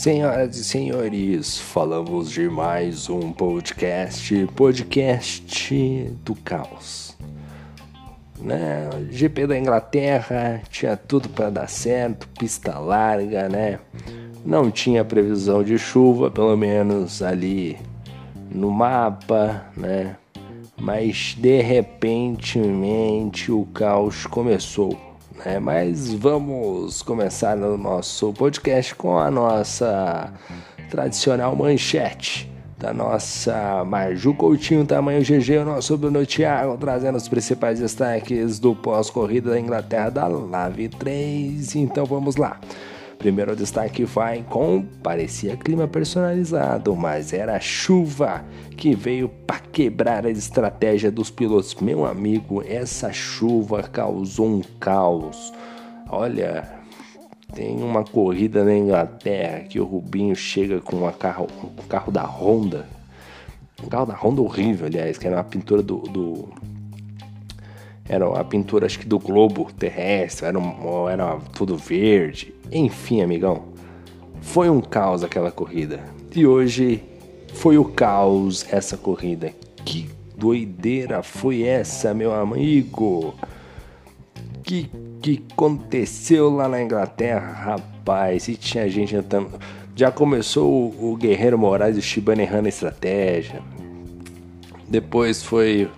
Senhoras e senhores, falamos de mais um podcast, podcast do caos. Né? GP da Inglaterra tinha tudo para dar certo, pista larga, né? Não tinha previsão de chuva, pelo menos ali no mapa, né? Mas de repentemente o caos começou né? Mas vamos começar no nosso podcast com a nossa tradicional manchete da nossa Marju Coutinho, tamanho GG, o nosso Bruno Thiago, trazendo os principais destaques do pós-corrida da Inglaterra da Lave 3. Então vamos lá. Primeiro destaque vai com parecia clima personalizado, mas era chuva que veio para quebrar a estratégia dos pilotos. Meu amigo, essa chuva causou um caos. Olha, tem uma corrida na Inglaterra que o Rubinho chega com uma carro, um carro da Honda. Um carro da Honda horrível, aliás, que era uma pintura do, do era a pintura acho que do globo terrestre, era, um, era tudo verde. Enfim, amigão, foi um caos aquela corrida. E hoje foi o caos essa corrida. Que doideira foi essa, meu amigo? Que que aconteceu lá na Inglaterra, rapaz? E tinha gente entrando. Já começou o, o Guerreiro Moraes e o Shibane errando a estratégia. Depois foi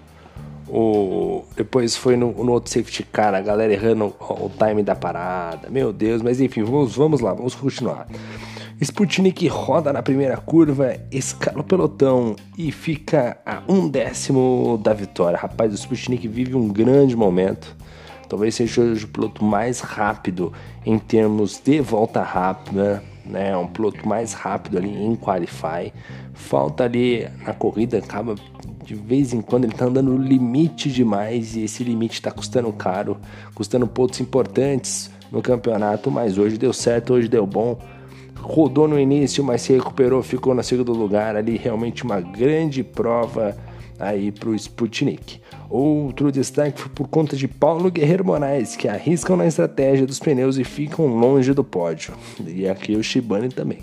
o, depois foi no, no, outro safety car, a galera errando o, o, time da parada. Meu Deus, mas enfim, vamos, vamos lá, vamos continuar. Sputnik roda na primeira curva, escala o pelotão e fica a um décimo da vitória. Rapaz, o Sputnik vive um grande momento. Talvez seja o piloto mais rápido em termos de volta rápida, né? Um piloto mais rápido ali em qualify. Falta ali na corrida, acaba de vez em quando ele tá andando no limite demais e esse limite está custando caro, custando pontos importantes no campeonato, mas hoje deu certo, hoje deu bom. Rodou no início, mas se recuperou, ficou no segundo lugar ali, realmente uma grande prova aí para o Sputnik. Outro destaque foi por conta de Paulo Guerreiro Moraes, que arriscam na estratégia dos pneus e ficam longe do pódio. E aqui o Shibane também.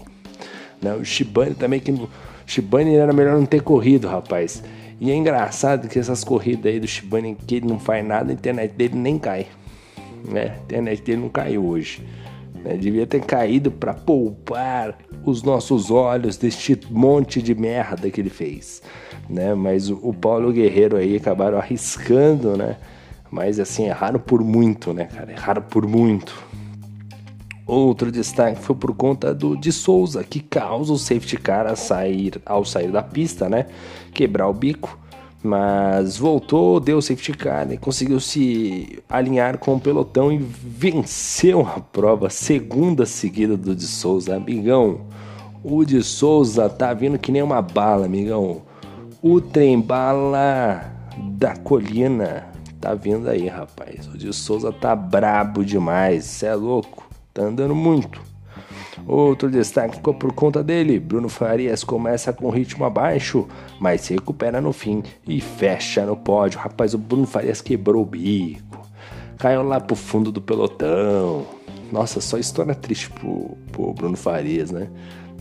Né? O Shibane também, que Shibane era melhor não ter corrido, rapaz. E é engraçado que essas corridas aí do Shibane, que ele não faz nada, a internet dele nem cai. Né? A internet dele não caiu hoje. Né? Devia ter caído para poupar os nossos olhos deste monte de merda que ele fez. Né? Mas o, o Paulo Guerreiro aí acabaram arriscando, né? Mas assim, erraram por muito, né, cara? Erraram por muito. Outro destaque foi por conta do de Souza, que causa o safety car a sair, ao sair da pista, né? Quebrar o bico. Mas voltou, deu o safety car e conseguiu se alinhar com o pelotão e venceu a prova, segunda seguida do de Souza. Amigão, o de Souza tá vindo que nem uma bala, amigão. O trem bala da colina tá vindo aí, rapaz. O de Souza tá brabo demais, cê é louco. Tá andando muito. Outro destaque ficou por conta dele. Bruno Farias começa com ritmo abaixo, mas se recupera no fim e fecha no pódio. Rapaz, o Bruno Farias quebrou o bico. Caiu lá pro fundo do pelotão. Nossa, só história triste pro, pro Bruno Farias, né?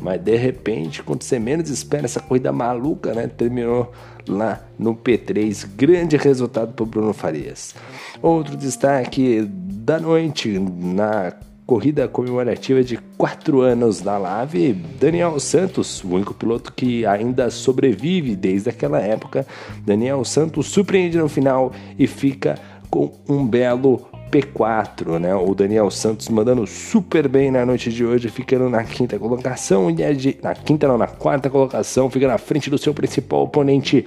Mas de repente, quando você menos espera essa corrida maluca, né? Terminou lá no P3. Grande resultado pro Bruno Farias. Outro destaque da noite na corrida comemorativa de quatro anos da Lave, Daniel Santos, o único piloto que ainda sobrevive desde aquela época. Daniel Santos surpreende no final e fica com um belo P4, né? O Daniel Santos mandando super bem na noite de hoje, ficando na quinta colocação e na quinta não, na quarta colocação, fica na frente do seu principal oponente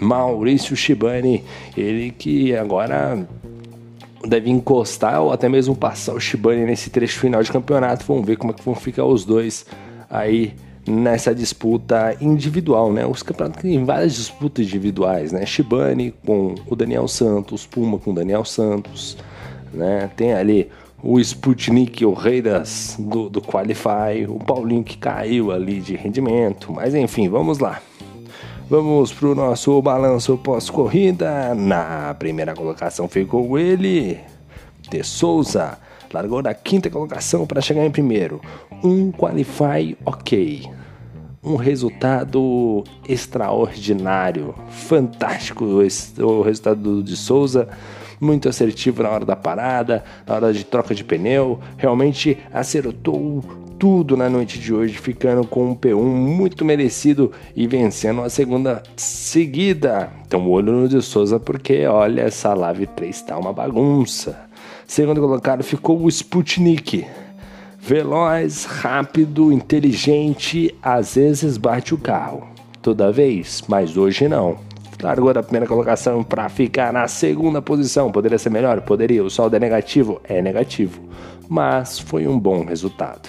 Maurício Shibani, ele que agora deve encostar ou até mesmo passar o Shibane nesse trecho final de campeonato. Vamos ver como é que vão ficar os dois aí nessa disputa individual, né? Os campeonatos têm várias disputas individuais, né? Shibane com o Daniel Santos, Puma com o Daniel Santos, né? Tem ali o Sputnik, o rei das, do, do Qualify, o Paulinho que caiu ali de rendimento, mas enfim, vamos lá. Vamos para o nosso balanço pós-corrida. Na primeira colocação ficou ele, De Souza. largou na quinta colocação para chegar em primeiro. Um qualify ok. Um resultado extraordinário, fantástico o resultado do de Souza muito assertivo na hora da parada, na hora de troca de pneu, realmente acertou tudo na noite de hoje, ficando com um P1 muito merecido e vencendo a segunda seguida. Então, olho no de Souza, porque olha, essa Live 3 tá uma bagunça. Segundo colocado ficou o Sputnik. Veloz, rápido, inteligente, às vezes bate o carro. Toda vez, mas hoje não. Largou da primeira colocação para ficar na segunda posição. Poderia ser melhor? Poderia. O saldo é negativo? É negativo. Mas foi um bom resultado.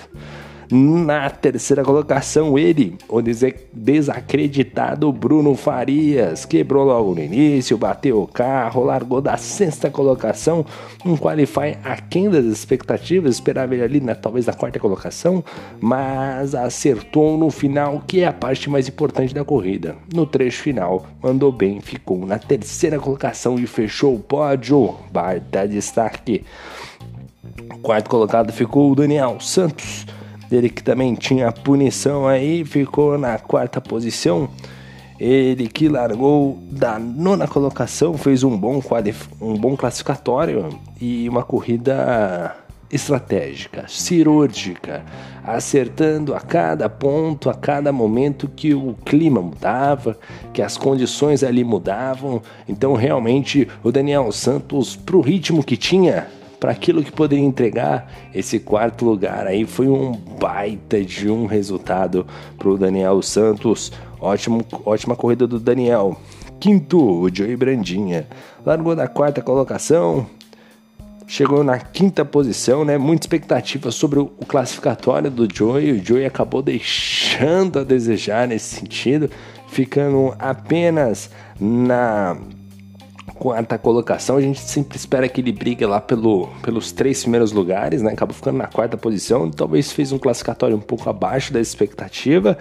Na terceira colocação, ele, o desacreditado Bruno Farias, quebrou logo no início, bateu o carro, largou da sexta colocação, um qualify aquém das expectativas, esperava ele ali na, talvez na quarta colocação, mas acertou no final, que é a parte mais importante da corrida. No trecho final, mandou bem, ficou na terceira colocação e fechou o pódio. Baita destaque. Quarto colocado ficou o Daniel Santos dele que também tinha punição aí, ficou na quarta posição. Ele que largou da nona colocação, fez um bom, um bom classificatório e uma corrida estratégica, cirúrgica, acertando a cada ponto, a cada momento que o clima mudava, que as condições ali mudavam. Então, realmente, o Daniel Santos, para o ritmo que tinha, para aquilo que poderia entregar, esse quarto lugar aí foi um baita de um resultado para o Daniel Santos. Ótimo, ótima corrida do Daniel. Quinto, o Joey Brandinha. Largou da quarta colocação, chegou na quinta posição, né? Muita expectativa sobre o classificatório do Joey. O Joey acabou deixando a desejar nesse sentido, ficando apenas na quarta colocação. A gente sempre espera que ele brigue lá pelo, pelos três primeiros lugares, né? Acabou ficando na quarta posição. Talvez fez um classificatório um pouco abaixo da expectativa.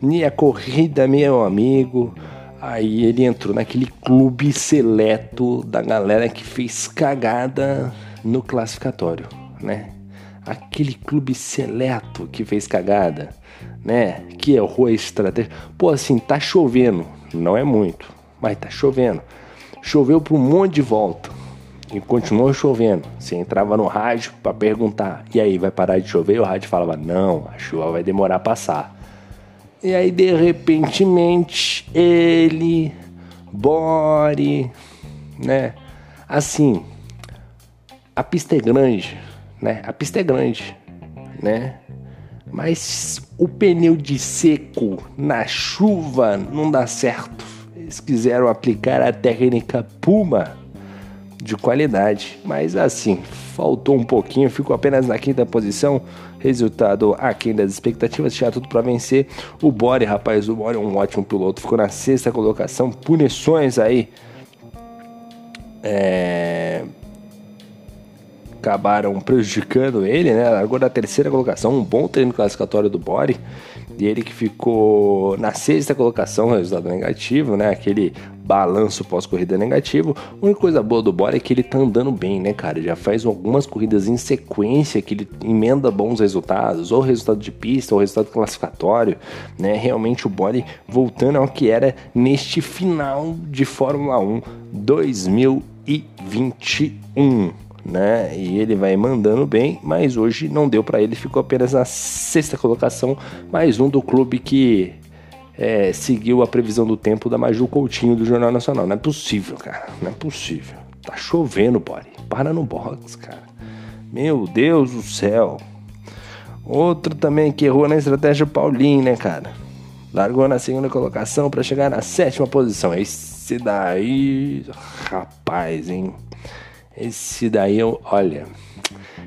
E a corrida, meu amigo. Aí ele entrou naquele clube seleto da galera que fez cagada no classificatório, né? Aquele clube seleto que fez cagada, né? Que errou a estratégia. Pô, assim, tá chovendo. Não é muito, mas tá chovendo. Choveu por um monte de volta e continuou chovendo. Você entrava no rádio para perguntar: e aí, vai parar de chover? O rádio falava: não, a chuva vai demorar a passar. E aí, de repentemente, ele, Bore, né? Assim, a pista é grande, né? A pista é grande, né? Mas o pneu de seco na chuva não dá certo. Eles quiseram aplicar a técnica Puma de qualidade, mas assim, faltou um pouquinho, ficou apenas na quinta posição. Resultado aquém das expectativas, tinha tudo para vencer. O Bore, rapaz, o Bore é um ótimo piloto, ficou na sexta colocação. Punições aí. É, acabaram prejudicando ele, né? Largou na terceira colocação, um bom treino classificatório do Bore. E ele que ficou na sexta colocação, resultado negativo, né? Aquele balanço pós-corrida negativo. A única coisa boa do Bore é que ele tá andando bem, né, cara? Já faz algumas corridas em sequência que ele emenda bons resultados, ou resultado de pista, ou resultado classificatório, né? Realmente o Bore voltando ao que era neste final de Fórmula 1 2021 né? E ele vai mandando bem, mas hoje não deu para ele, ficou apenas na sexta colocação, mais um do clube que é, seguiu a previsão do tempo da Maju Coutinho do Jornal Nacional. Não é possível, cara, não é possível. Tá chovendo, Bore. Para no box, cara. Meu Deus do céu. Outro também que errou na estratégia Paulinho, né, cara? Largou na segunda colocação para chegar na sétima posição. Esse daí, rapaz, hein? Esse daí, olha,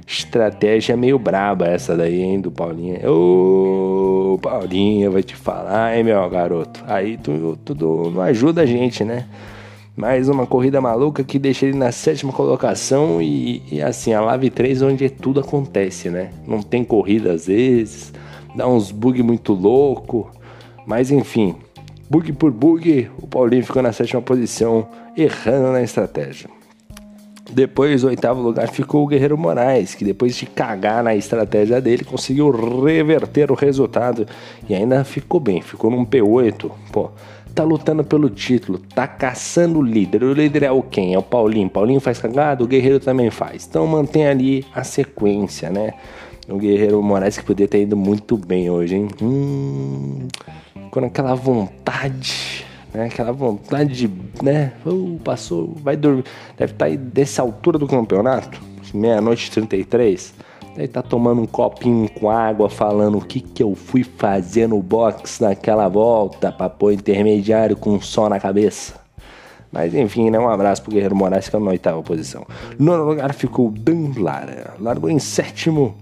estratégia meio braba essa daí, hein, do Paulinho. Ô, Paulinho, vou te falar, hein, meu garoto. Aí tu, tu não ajuda a gente, né? Mais uma corrida maluca que deixa ele na sétima colocação e, e assim, a Lave 3 onde tudo acontece, né? Não tem corrida às vezes, dá uns bug muito louco, mas enfim, bug por bug, o Paulinho ficou na sétima posição, errando na estratégia. Depois, o oitavo lugar ficou o Guerreiro Moraes, que depois de cagar na estratégia dele, conseguiu reverter o resultado e ainda ficou bem, ficou num P8. Pô, tá lutando pelo título, tá caçando o líder. O líder é o quem? É o Paulinho. Paulinho faz cagada, o Guerreiro também faz. Então mantém ali a sequência, né? O Guerreiro Moraes que poderia ter ido muito bem hoje, hein? Hum, com aquela vontade né? Aquela vontade de, né? Uh, passou, vai dormir. Deve estar tá aí dessa altura do campeonato, meia-noite 33. Deve estar tá tomando um copinho com água, falando o que, que eu fui fazer no box naquela volta para pôr intermediário com um sol na cabeça. Mas enfim, né? Um abraço pro Guerreiro Moraes, que é na oitava posição. Nono lugar ficou Dan Lara. Largou em sétimo.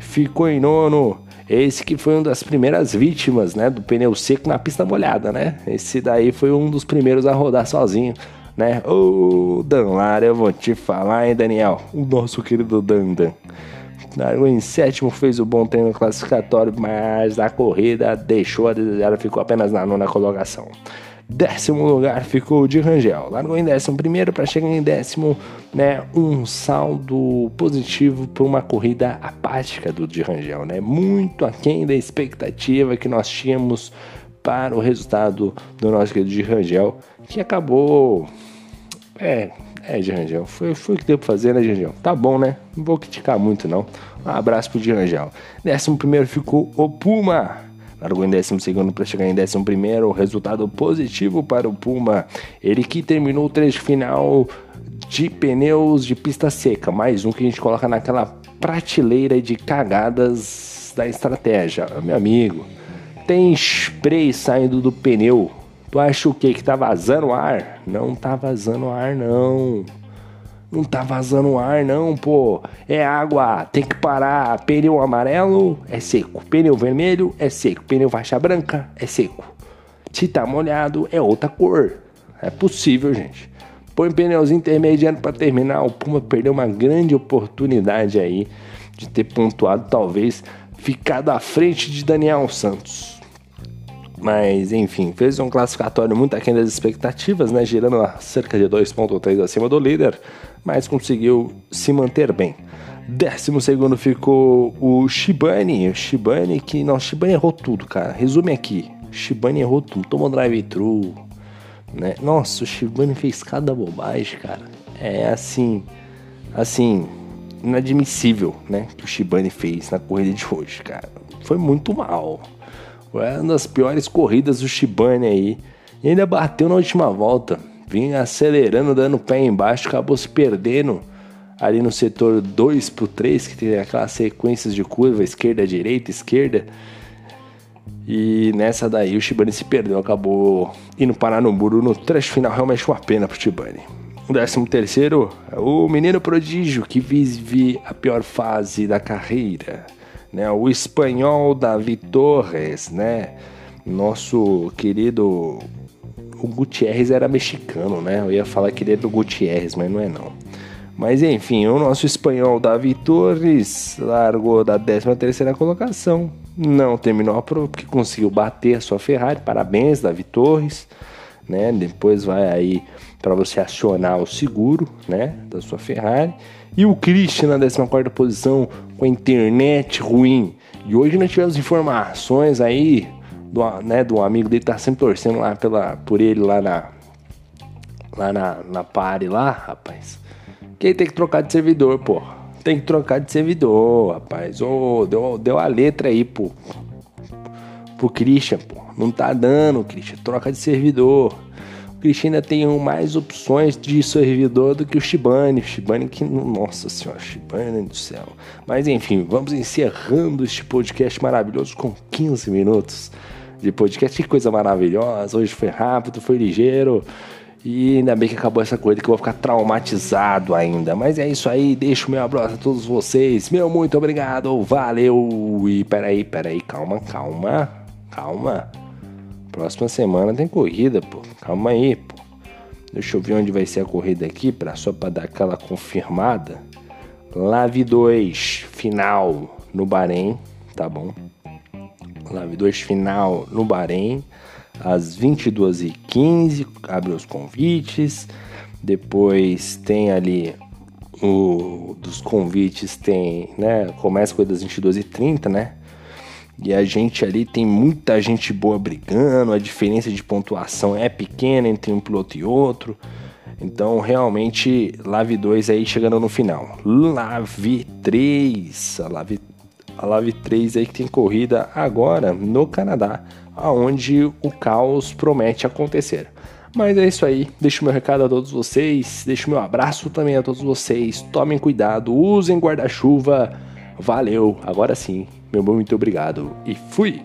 Ficou em nono. Esse que foi uma das primeiras vítimas, né, do pneu seco na pista molhada, né? Esse daí foi um dos primeiros a rodar sozinho, né? Ô, Dan Lara, eu vou te falar, hein, Daniel? O nosso querido Dandan. Largou em sétimo, fez o bom treino classificatório, mas a corrida deixou a desejar, ficou apenas na nona colocação. Décimo lugar ficou o de Rangel. Largou em décimo primeiro para chegar em décimo, né? Um saldo positivo por uma corrida apática do de Rangel, né? Muito aquém da expectativa que nós tínhamos para o resultado do nosso querido de Rangel, que acabou. É, é, de Rangel. Foi, foi o que deu pra fazer, né, de Rangel? Tá bom, né? Não vou criticar muito, não. Um abraço pro de Rangel. Décimo primeiro ficou o Puma largou em 12 para chegar em 11, resultado positivo para o Puma. Ele que terminou o trecho final de pneus de pista seca, mais um que a gente coloca naquela prateleira de cagadas da estratégia. Meu amigo, tem spray saindo do pneu. Tu acha o que? Que tá vazando ar? Não tá vazando ar, não. Não tá vazando ar, não, pô. É água, tem que parar. Pneu amarelo é seco. Pneu vermelho é seco. Pneu faixa branca é seco. Se tá molhado, é outra cor. É possível, gente. Põe pneuzinho intermediário para terminar. O Puma perdeu uma grande oportunidade aí de ter pontuado, talvez ficado à frente de Daniel Santos. Mas, enfim, fez um classificatório muito aquém das expectativas, né? Girando a cerca de 2,3 acima do líder, mas conseguiu se manter bem. Décimo segundo ficou o Shibane. O Shibane que. Não, Shibane errou tudo, cara. Resume aqui. Shibane errou tudo. Tomou drive-thru. Né? Nossa, o Shibane fez cada bobagem, cara. É assim. Assim. Inadmissível, né? Que o Shibane fez na corrida de hoje, cara. Foi muito mal. Foi uma das piores corridas do Shibane aí. E ainda bateu na última volta. Vinha acelerando, dando pé embaixo, acabou se perdendo ali no setor 2 pro 3, que tem aquelas sequências de curva, esquerda, direita, esquerda. E nessa daí o Shibane se perdeu, acabou indo parar no muro no trecho final, realmente uma pena pro Shibane. O décimo terceiro, o menino prodígio que vive a pior fase da carreira né? O espanhol Davi Torres, né? Nosso querido o Gutierrez era mexicano, né? Eu ia falar que ele é do Gutierrez, mas não é não. Mas enfim, o nosso espanhol Davi Torres largou da 13 terceira colocação. Não terminou a prova porque conseguiu bater a sua Ferrari. Parabéns, Davi Torres. Né? Depois vai aí para você acionar o seguro, né, da sua Ferrari. E o Christian na 14 posição com a internet ruim. E hoje nós tivemos informações aí do, né, do amigo dele tá sempre torcendo lá pela, por ele lá na lá na, na pare lá, rapaz. Quem tem que trocar de servidor, pô. Tem que trocar de servidor, rapaz. Ô, oh, deu, deu a letra aí, pô. Pro Christian, pô. Não tá dando, Christian. Troca de servidor. Cristina tem mais opções de servidor do que o Shibane. Shibane que, nossa senhora, Shibane do céu. Mas enfim, vamos encerrando este podcast maravilhoso com 15 minutos de podcast. Que coisa maravilhosa. Hoje foi rápido, foi ligeiro. E ainda bem que acabou essa coisa que eu vou ficar traumatizado ainda. Mas é isso aí, deixo o meu abraço a todos vocês. Meu muito obrigado, valeu. E peraí, peraí, calma, calma, calma. Próxima semana tem corrida, pô. Calma aí, pô. Deixa eu ver onde vai ser a corrida aqui, pra, só para dar aquela confirmada. Lave 2, final no Bahrein, tá bom? Lave 2, final no Bahrein, às 22h15, abre os convites. Depois tem ali o, dos convites tem, né? Começa com das 22h30, né? E a gente ali tem muita gente boa brigando, a diferença de pontuação é pequena entre um piloto e outro. Então, realmente, Lave 2 aí chegando no final. Lave 3, a Lave, a Lave 3 aí que tem corrida agora no Canadá, aonde o caos promete acontecer. Mas é isso aí, deixo meu recado a todos vocês, deixo meu abraço também a todos vocês. Tomem cuidado, usem guarda-chuva. Valeu, agora sim, meu muito obrigado e fui!